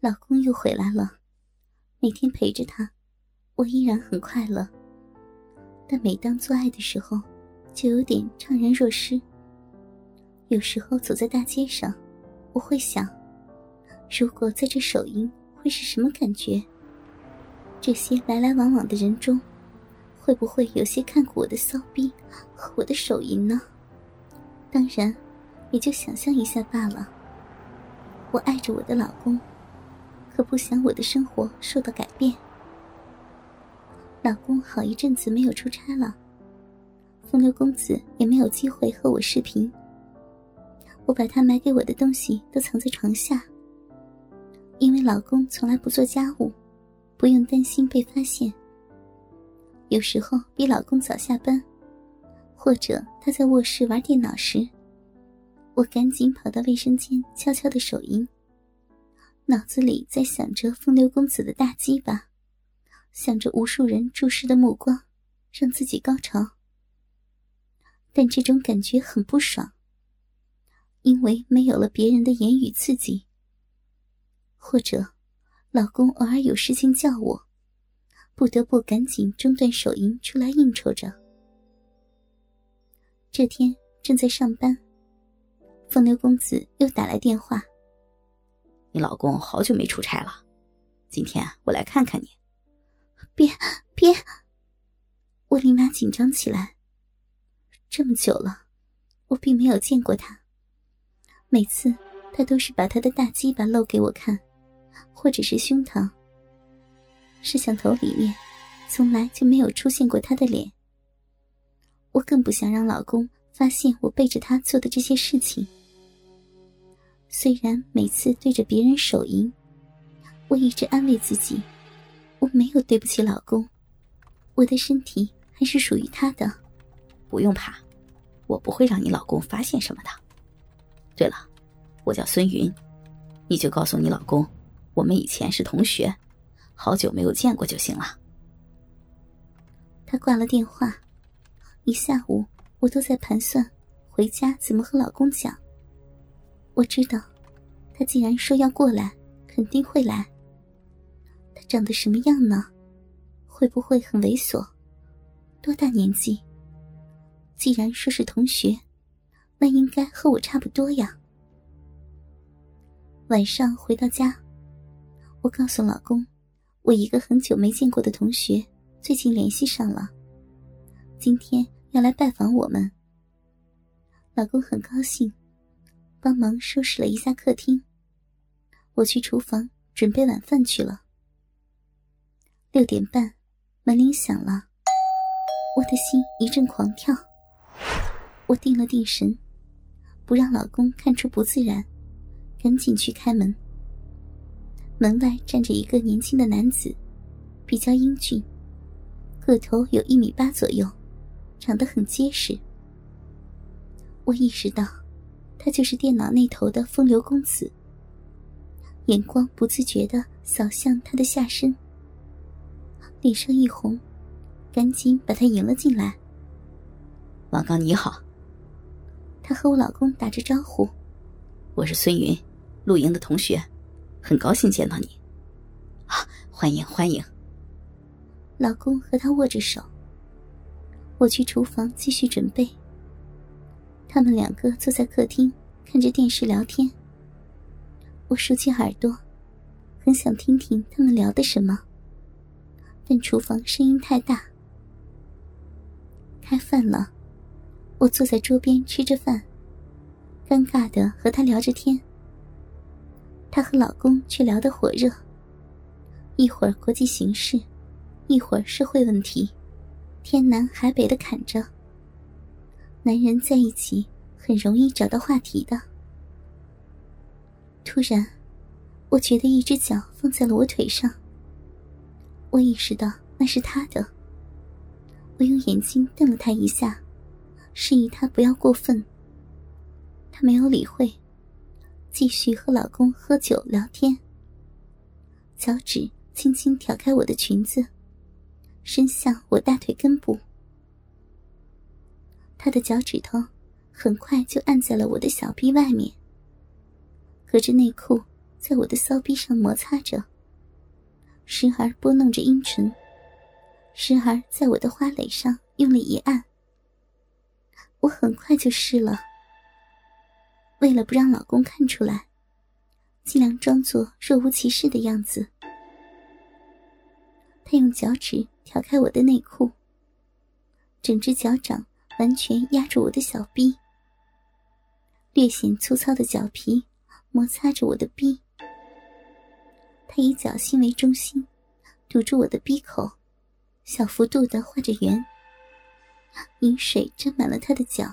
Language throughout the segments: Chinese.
老公又回来了，每天陪着他，我依然很快乐。但每当做爱的时候，就有点怅然若失。有时候走在大街上，我会想，如果在这手淫，会是什么感觉？这些来来往往的人中，会不会有些看过我的骚逼和我的手淫呢？当然，也就想象一下罢了。我爱着我的老公，可不想我的生活受到改变。老公好一阵子没有出差了，风流公子也没有机会和我视频。我把他买给我的东西都藏在床下，因为老公从来不做家务，不用担心被发现。有时候比老公早下班，或者他在卧室玩电脑时。我赶紧跑到卫生间，悄悄的手淫，脑子里在想着风流公子的大鸡巴，想着无数人注视的目光，让自己高潮。但这种感觉很不爽，因为没有了别人的言语刺激，或者老公偶尔有事情叫我，不得不赶紧中断手淫出来应酬着。这天正在上班。风流公子又打来电话。你老公好久没出差了，今天我来看看你。别别！我立马紧张起来。这么久了，我并没有见过他。每次他都是把他的大鸡巴露给我看，或者是胸膛。摄像头里面从来就没有出现过他的脸。我更不想让老公发现我背着他做的这些事情。虽然每次对着别人手淫，我一直安慰自己，我没有对不起老公，我的身体还是属于他的，不用怕，我不会让你老公发现什么的。对了，我叫孙云，你就告诉你老公，我们以前是同学，好久没有见过就行了。他挂了电话，一下午我都在盘算回家怎么和老公讲。我知道，他既然说要过来，肯定会来。他长得什么样呢？会不会很猥琐？多大年纪？既然说是同学，那应该和我差不多呀。晚上回到家，我告诉老公，我一个很久没见过的同学最近联系上了，今天要来拜访我们。老公很高兴。帮忙收拾了一下客厅，我去厨房准备晚饭去了。六点半，门铃响了，我的心一阵狂跳。我定了定神，不让老公看出不自然，赶紧去开门。门外站着一个年轻的男子，比较英俊，个头有一米八左右，长得很结实。我意识到。他就是电脑那头的风流公子，眼光不自觉的扫向他的下身，脸上一红，赶紧把他迎了进来。王刚你好，他和我老公打着招呼：“我是孙云，露营的同学，很高兴见到你。”啊，欢迎欢迎。老公和他握着手，我去厨房继续准备。他们两个坐在客厅，看着电视聊天。我竖起耳朵，很想听听他们聊的什么，但厨房声音太大。开饭了，我坐在桌边吃着饭，尴尬的和他聊着天。她和老公却聊得火热，一会儿国际形势，一会儿社会问题，天南海北的侃着。男人在一起很容易找到话题的。突然，我觉得一只脚放在了我腿上。我意识到那是他的。我用眼睛瞪了他一下，示意他不要过分。他没有理会，继续和老公喝酒聊天。脚趾轻轻挑开我的裙子，伸向我大腿根部。他的脚趾头很快就按在了我的小臂外面，隔着内裤在我的骚逼上摩擦着，时而拨弄着阴唇，时而在我的花蕾上用力一按。我很快就湿了。为了不让老公看出来，尽量装作若无其事的样子，他用脚趾挑开我的内裤，整只脚掌完全压住我的小臂，略显粗糙的脚皮摩擦着我的臂。他以脚心为中心，堵住我的鼻口，小幅度的画着圆，饮水沾满了他的脚。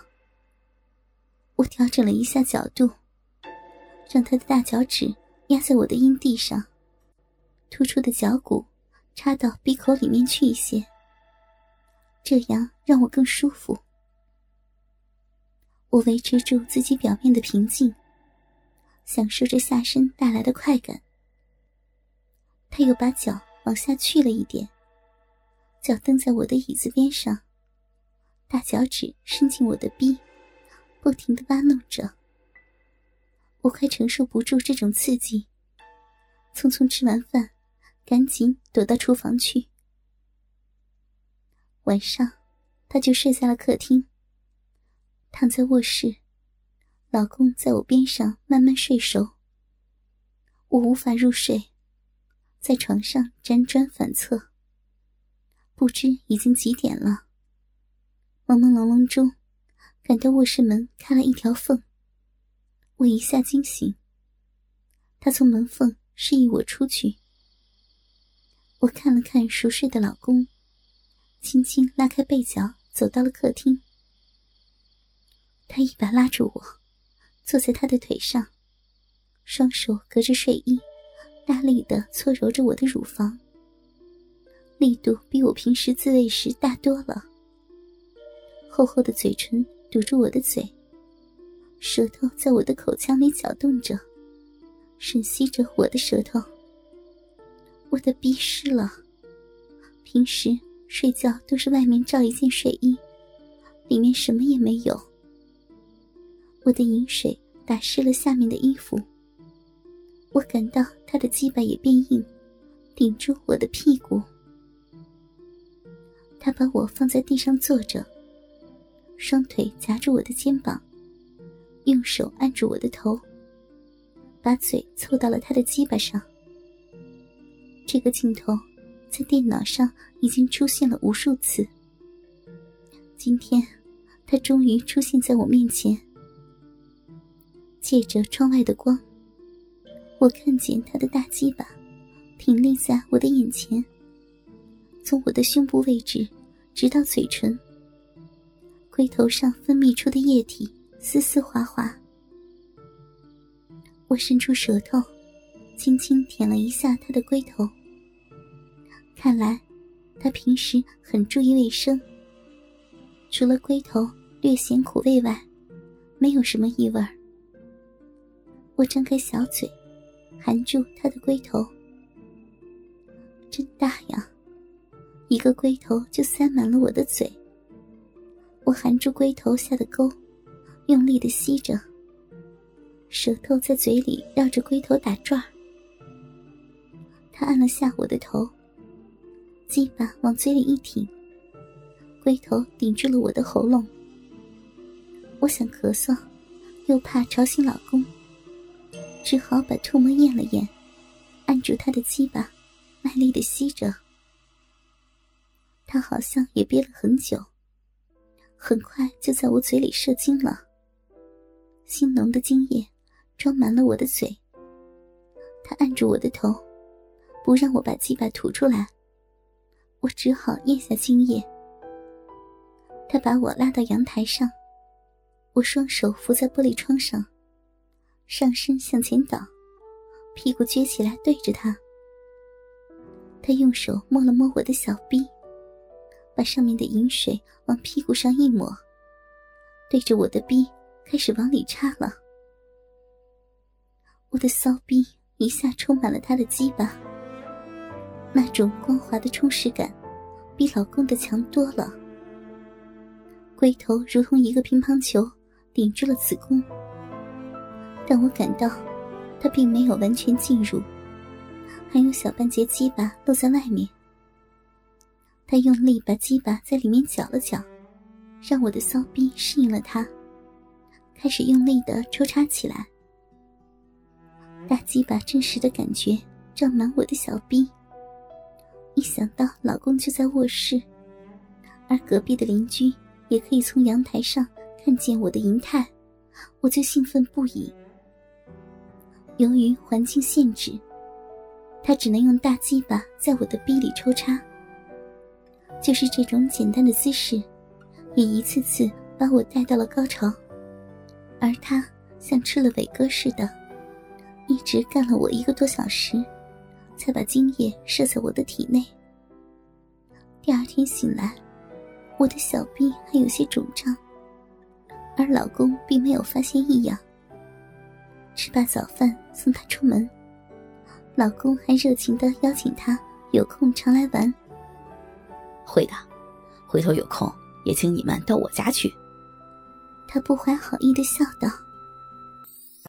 我调整了一下角度，让他的大脚趾压在我的阴蒂上，突出的脚骨插到鼻口里面去一些，这样让我更舒服。我维持住自己表面的平静，享受着下身带来的快感。他又把脚往下去了一点，脚蹬在我的椅子边上，大脚趾伸进我的臂。不停的挖弄着，我快承受不住这种刺激，匆匆吃完饭，赶紧躲到厨房去。晚上，他就睡在了客厅。躺在卧室，老公在我边上慢慢睡熟。我无法入睡，在床上辗转反侧，不知已经几点了。朦朦胧胧中。感到卧室门开了一条缝，我一下惊醒。他从门缝示意我出去。我看了看熟睡的老公，轻轻拉开被角，走到了客厅。他一把拉住我，坐在他的腿上，双手隔着睡衣，大力的搓揉着我的乳房，力度比我平时自慰时大多了。厚厚的嘴唇。堵住我的嘴，舌头在我的口腔里搅动着，吮吸着我的舌头。我的鼻湿了。平时睡觉都是外面罩一件睡衣，里面什么也没有。我的饮水打湿了下面的衣服。我感到他的鸡巴也变硬，顶住我的屁股。他把我放在地上坐着。双腿夹住我的肩膀，用手按住我的头，把嘴凑到了他的鸡巴上。这个镜头在电脑上已经出现了无数次。今天，他终于出现在我面前。借着窗外的光，我看见他的大鸡巴挺立在我的眼前，从我的胸部位置直到嘴唇。龟头上分泌出的液体丝丝滑滑，我伸出舌头，轻轻舔了一下他的龟头。看来，他平时很注意卫生。除了龟头略显苦味外，没有什么异味儿。我张开小嘴，含住他的龟头，真大呀！一个龟头就塞满了我的嘴。我含住龟头下的沟，用力的吸着，舌头在嘴里绕着龟头打转。他按了下我的头，鸡巴往嘴里一挺，龟头顶住了我的喉咙。我想咳嗽，又怕吵醒老公，只好把唾沫咽了咽，按住他的鸡巴，卖力的吸着。他好像也憋了很久。很快就在我嘴里射精了，腥浓的精液装满了我的嘴。他按住我的头，不让我把鸡巴吐出来，我只好咽下精液。他把我拉到阳台上，我双手扶在玻璃窗上，上身向前倒，屁股撅起来对着他。他用手摸了摸我的小臂。把上面的饮水往屁股上一抹，对着我的臂开始往里插了。我的骚逼一下充满了他的鸡巴，那种光滑的充实感，比老公的强多了。龟头如同一个乒乓球顶住了子宫，但我感到，他并没有完全进入，还有小半截鸡巴露在外面。他用力把鸡巴在里面搅了搅，让我的骚逼适应了他，开始用力的抽插起来。大鸡巴真实的感觉胀满我的小臂。一想到老公就在卧室，而隔壁的邻居也可以从阳台上看见我的银泰，我就兴奋不已。由于环境限制，他只能用大鸡巴在我的逼里抽插。就是这种简单的姿势，也一次次把我带到了高潮，而他像吃了伟哥似的。一直干了我一个多小时，才把精液射在我的体内。第二天醒来，我的小臂还有些肿胀，而老公并没有发现异样。吃罢早饭送他出门，老公还热情的邀请他有空常来玩。会的，回头有空也请你们到我家去。他不怀好意的笑道。